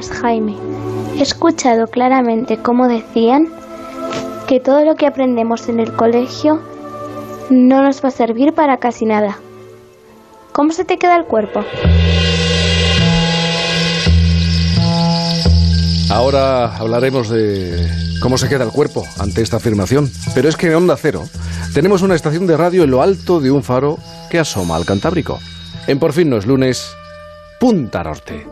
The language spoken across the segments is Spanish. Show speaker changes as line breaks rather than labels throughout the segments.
Jaime, he escuchado claramente cómo decían que todo lo que aprendemos en el colegio no nos va a servir para casi nada. ¿Cómo se te queda el cuerpo?
Ahora hablaremos de cómo se queda el cuerpo ante esta afirmación. Pero es que en Onda Cero tenemos una estación de radio en lo alto de un faro que asoma al Cantábrico. En Por fin no es lunes, Punta Norte.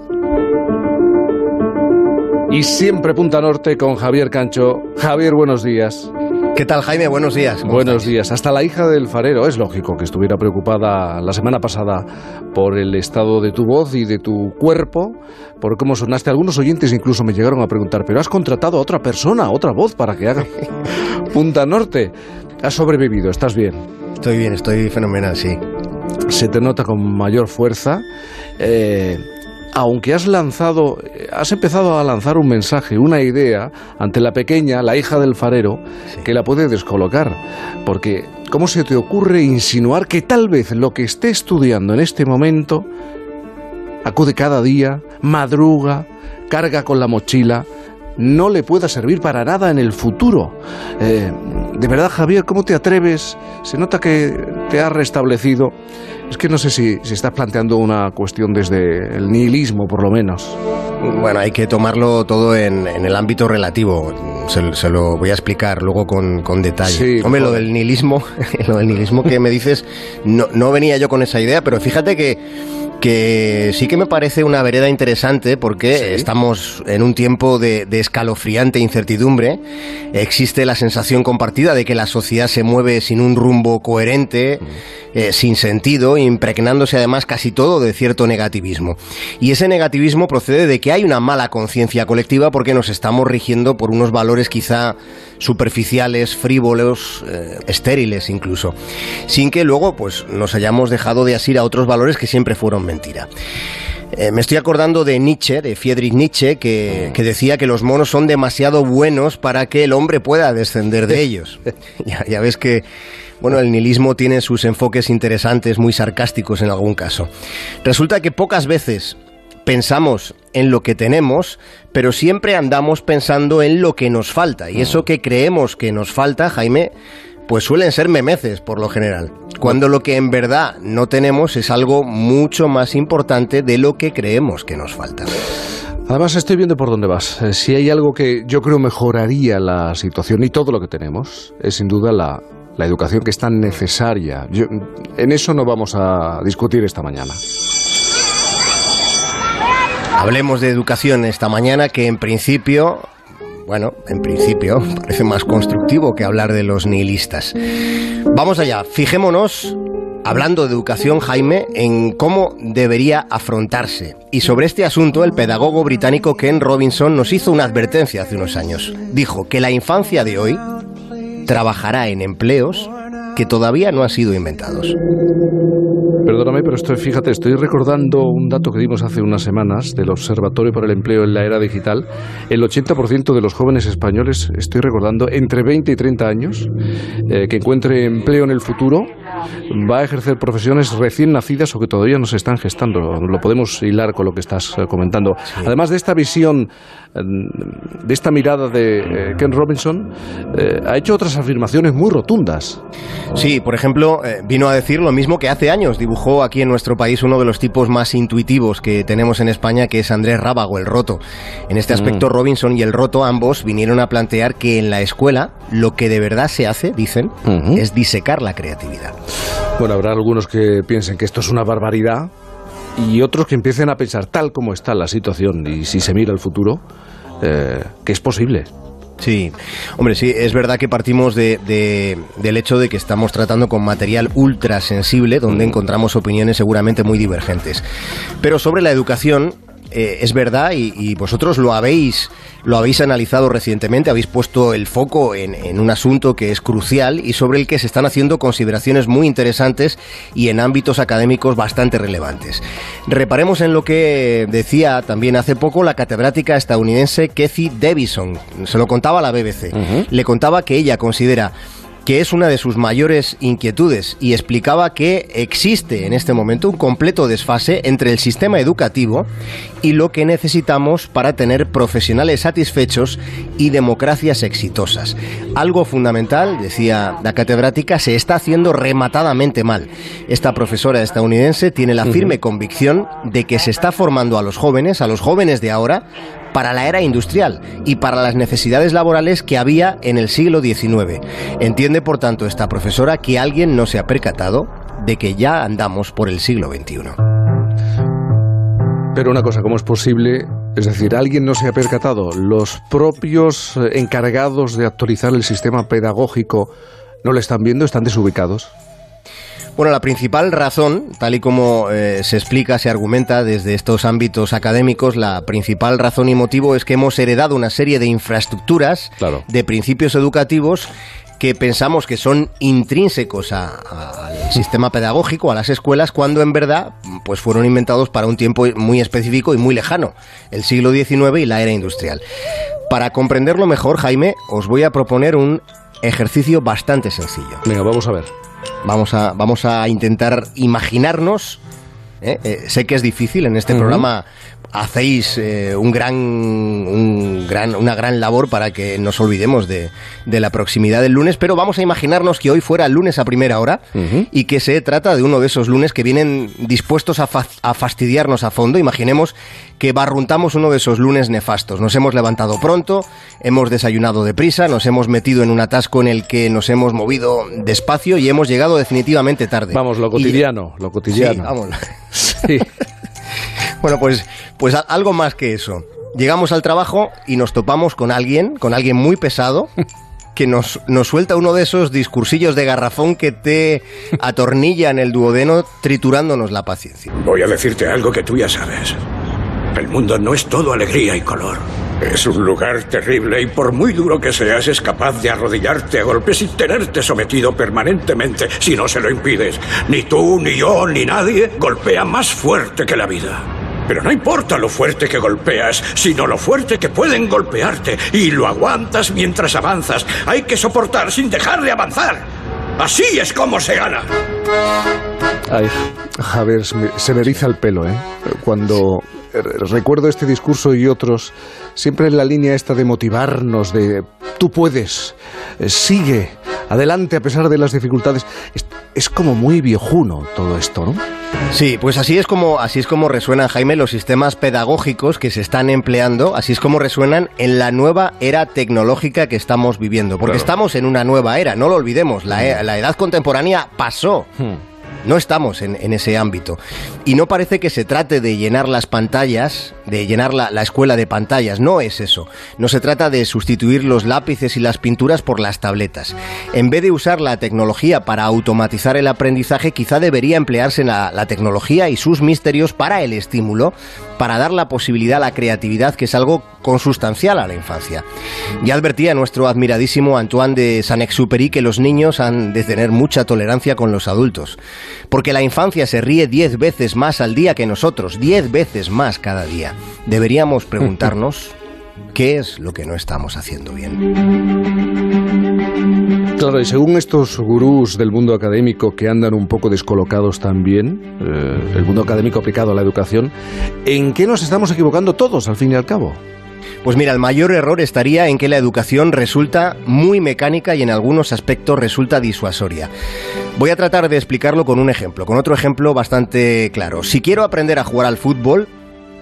Y siempre Punta Norte con Javier Cancho. Javier, buenos días.
¿Qué tal, Jaime? Buenos días.
Buenos días. Hasta la hija del farero. Es lógico que estuviera preocupada la semana pasada por el estado de tu voz y de tu cuerpo, por cómo sonaste. Algunos oyentes incluso me llegaron a preguntar, ¿pero has contratado a otra persona, a otra voz para que haga Punta Norte? Has sobrevivido, ¿estás bien?
Estoy bien, estoy fenomenal, sí.
Se te nota con mayor fuerza. Eh, aunque has lanzado, has empezado a lanzar un mensaje, una idea ante la pequeña, la hija del farero, que la puede descolocar. Porque, ¿cómo se te ocurre insinuar que tal vez lo que esté estudiando en este momento acude cada día, madruga, carga con la mochila, no le pueda servir para nada en el futuro. Eh, de verdad, Javier, ¿cómo te atreves? Se nota que te has restablecido. Es que no sé si, si estás planteando una cuestión desde el nihilismo, por lo menos.
Bueno, hay que tomarlo todo en, el ámbito relativo. Se, lo voy a explicar luego con, con detalle. Hombre, lo del nihilismo, lo del nihilismo que me dices, no, no venía yo con esa idea, pero fíjate que que sí que me parece una vereda interesante porque estamos en un tiempo de, escalofriante incertidumbre. Existe la sensación compartida de que la sociedad se mueve sin un rumbo coherente, mm. eh, sin sentido, impregnándose además casi todo de cierto negativismo. Y ese negativismo procede de que hay una mala conciencia colectiva porque nos estamos rigiendo por unos valores quizá superficiales, frívolos, eh, estériles incluso, sin que luego pues nos hayamos dejado de asir a otros valores que siempre fueron mentira. Eh, me estoy acordando de Nietzsche, de Friedrich Nietzsche, que, decía que los monos son demasiado buenos para que el hombre pueda descender de ellos. ya, ya ves que bueno, el nihilismo tiene sus enfoques interesantes, muy sarcásticos en algún caso. Resulta que pocas veces pensamos en lo que tenemos, pero siempre andamos pensando en lo que nos falta. Y eso que creemos que nos falta, Jaime, pues suelen ser memeces por lo general. Cuando lo que en verdad no tenemos es algo mucho más importante de lo que creemos que nos falta.
Además, estoy viendo por dónde vas. Eh, si hay algo que yo creo mejoraría la situación y todo lo que tenemos, es sin duda la, educación que es tan necesaria. en eso no vamos a discutir esta mañana.
Hablemos de educación esta mañana que en principio bueno, en principio parece más constructivo que hablar de los nihilistas. Vamos allá, fijémonos, hablando de educación, Jaime, en cómo debería afrontarse. Y sobre este asunto, el pedagogo británico Ken Robinson nos hizo una advertencia hace unos años. Dijo que la infancia de hoy trabajará en empleos que todavía no han sido inventados.
Perdóname, pero estoy, fíjate, estoy recordando un dato que dimos hace unas semanas del Observatorio para el Empleo en la Era Digital. El 80% de los jóvenes españoles, estoy recordando, entre 20 y 30 años, eh, que encuentre empleo en el futuro, va a ejercer profesiones recién nacidas o que todavía no se están gestando. Lo podemos hilar con lo que estás eh, comentando. Además de esta visión, de esta mirada de Ken Robinson, ha hecho otras afirmaciones muy rotundas.
Sí, por ejemplo, vino a decir lo mismo que hace años dibujó aquí en nuestro país uno de los tipos más intuitivos que tenemos en España, que es Andrés Rábago, el roto. En este aspecto, mm. Robinson y el roto ambos vinieron a plantear que en la escuela lo que de verdad se hace, dicen, es disecar la creatividad.
Bueno, habrá algunos que piensen que esto es una barbaridad y otros que empiecen a pensar tal como está la situación y si se mira el futuro, eh, que es posible.
Sí, hombre, sí, es verdad que partimos de, del hecho de que estamos tratando con material ultra sensible, donde encontramos opiniones seguramente muy divergentes. Pero sobre la educación, eh, es verdad y, vosotros lo habéis lo habéis analizado recientemente, habéis puesto el foco en, un asunto que es crucial y sobre el que se están haciendo consideraciones muy interesantes y en ámbitos académicos bastante relevantes. Reparemos en lo que decía también hace poco la catedrática estadounidense Kathy Davison. Se lo contaba a la BBC. Le contaba que ella considera que es una de sus mayores inquietudes, y explicaba que existe en este momento un completo desfase entre el sistema educativo y lo que necesitamos para tener profesionales satisfechos y democracias exitosas. Algo fundamental, decía la catedrática, se está haciendo rematadamente mal. Esta profesora estadounidense tiene la firme convicción de que se está formando a los jóvenes, a los jóvenes de ahora, para la era industrial y para las necesidades laborales que había en el siglo XIX. Entiende, por tanto, esta profesora que alguien no se ha percatado de que ya andamos por el siglo XXI.
Pero una cosa, ¿cómo es posible? Es decir, ¿alguien no se ha percatado? ¿Los propios eh, encargados de actualizar el sistema pedagógico no lo están viendo? ¿Están desubicados?
Bueno, la principal razón, tal y como eh, se explica, se argumenta desde estos ámbitos académicos, la principal razón y motivo es que hemos heredado una serie de infraestructuras, de principios educativos que pensamos que son intrínsecos al sistema pedagógico, a las escuelas, cuando en verdad pues fueron inventados para un tiempo muy específico y muy lejano, el siglo XIX y la era industrial. Para comprenderlo mejor, Jaime, os voy a proponer un ejercicio bastante sencillo.
Venga, vamos a ver.
Vamos a, vamos a intentar imaginarnos. ¿eh? Eh, sé que es difícil en este programa hacéis eh, un gran, un gran, una gran labor para que nos olvidemos de, de, la proximidad del lunes, pero vamos a imaginarnos que hoy fuera lunes a primera hora y que se trata de uno de esos lunes que vienen dispuestos a, a, fastidiarnos a fondo. Imaginemos que barruntamos uno de esos lunes nefastos. Nos hemos levantado pronto, hemos desayunado deprisa, nos hemos metido en un atasco en el que nos hemos movido despacio y hemos llegado definitivamente tarde.
Vamos, lo cotidiano, lo cotidiano.
Sí, vamos. Sí. Bueno, pues, pues algo más que eso. Llegamos al trabajo y nos topamos con alguien, con alguien muy pesado, que nos, nos suelta uno de esos discursillos de garrafón que te atornilla en el duodeno triturándonos la paciencia.
Voy a decirte algo que tú ya sabes. El mundo no es todo alegría y color. Es un lugar terrible y por muy duro que seas es capaz de arrodillarte a golpes y tenerte sometido permanentemente si no se lo impides. Ni tú, ni yo, ni nadie golpea más fuerte que la vida. Pero no importa lo fuerte que golpeas, sino lo fuerte que pueden golpearte. Y lo aguantas mientras avanzas. Hay que soportar sin dejar de avanzar. Así es como se gana.
Ay, Javier, se me eriza el pelo, ¿eh? Cuando recuerdo este discurso y otros, siempre en la línea esta de motivarnos, de tú puedes, eh, sigue, adelante a pesar de las dificultades. Es, como muy viejuno todo esto, ¿no?
Sí, pues así es como así es como resuenan Jaime los sistemas pedagógicos que se están empleando, así es como resuenan en la nueva era tecnológica que estamos viviendo, porque estamos en una nueva era, no lo olvidemos, la, la edad contemporánea pasó. Hmm. No estamos en, ese ámbito. Y no parece que se trate de llenar las pantallas, de llenar la, la, escuela de pantallas. No es eso. No se trata de sustituir los lápices y las pinturas por las tabletas. En vez de usar la tecnología para automatizar el aprendizaje, quizá debería emplearse la, la tecnología y sus misterios para el estímulo, para dar la posibilidad a la creatividad, que es algo consustancial a la infancia. Ya advertía nuestro admiradísimo Antoine de Saint-Exupéry que los niños han de tener mucha tolerancia con los adultos porque la infancia se ríe diez veces más al día que nosotros, diez veces más cada día. Deberíamos preguntarnos qué es lo que no estamos haciendo bien.
Claro, y según estos gurús del mundo académico que andan un poco descolocados también, eh, el mundo académico aplicado a la educación, ¿en qué nos estamos equivocando todos al fin y al cabo?
Pues mira, el mayor error estaría en que la educación resulta muy mecánica y en algunos aspectos resulta disuasoria. Voy a tratar de explicarlo con un ejemplo, con otro ejemplo bastante claro. Si quiero aprender a jugar al fútbol,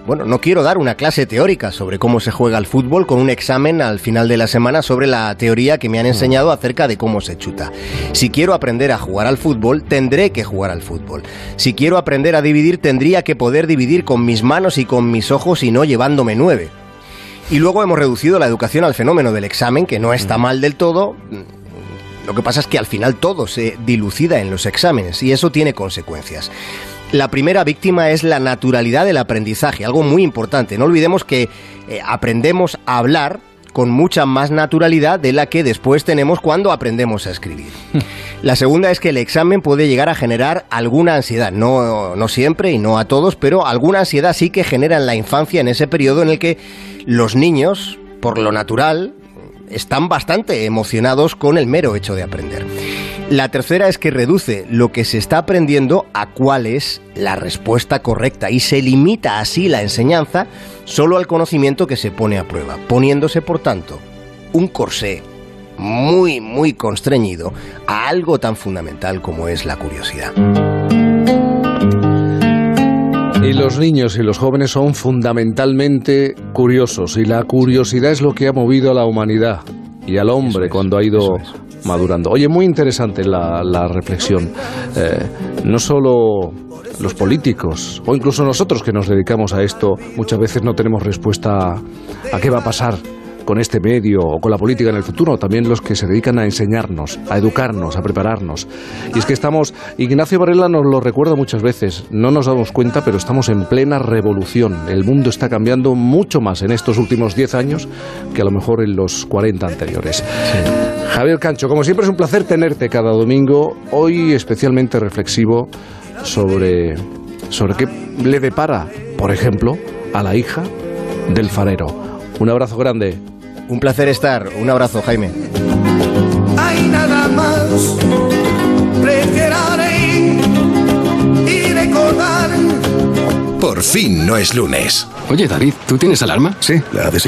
bueno, no quiero dar una clase teórica sobre cómo se juega al fútbol con un examen al final de la semana sobre la teoría que me han enseñado acerca de cómo se chuta. Si quiero aprender a jugar al fútbol, tendré que jugar al fútbol. Si quiero aprender a dividir, tendría que poder dividir con mis manos y con mis ojos y no llevándome nueve. Y luego hemos reducido la educación al fenómeno del examen, que no está mal del todo. Lo que pasa es que al final todo se dilucida en los exámenes y eso tiene consecuencias. La primera víctima es la naturalidad del aprendizaje, algo muy importante. No olvidemos que eh, aprendemos a hablar con mucha más naturalidad de la que después tenemos cuando aprendemos a escribir. La segunda es que el examen puede llegar a generar alguna ansiedad, no, no siempre y no a todos, pero alguna ansiedad sí que genera en la infancia, en ese periodo en el que los niños, por lo natural, están bastante emocionados con el mero hecho de aprender. La tercera es que reduce lo que se está aprendiendo a cuál es la respuesta correcta y se limita así la enseñanza solo al conocimiento que se pone a prueba, poniéndose por tanto un corsé muy, muy constreñido a algo tan fundamental como es la curiosidad.
Y los niños y los jóvenes son fundamentalmente curiosos y la curiosidad es lo que ha movido a la humanidad y al hombre cuando ha ido madurando. Oye, muy interesante la, reflexión. Eh, no solo los políticos o incluso nosotros que nos dedicamos a esto muchas veces no tenemos respuesta a qué va a pasar con este medio o con la política en el futuro, también los que se dedican a enseñarnos, a educarnos, a prepararnos. Y es que estamos, Ignacio Varela nos lo recuerda muchas veces, no nos damos cuenta, pero estamos en plena revolución. El mundo está cambiando mucho más en estos últimos 10 años que a lo mejor en los 40 anteriores. Javier Cancho, como siempre es un placer tenerte cada domingo, hoy especialmente reflexivo sobre, sobre qué le depara, por ejemplo, a la hija del farero. Un abrazo grande.
Un placer estar. Un abrazo, Jaime.
Hay nada más. y recordar.
Por fin no es lunes.
Oye, David, ¿tú tienes alarma?
Sí, la de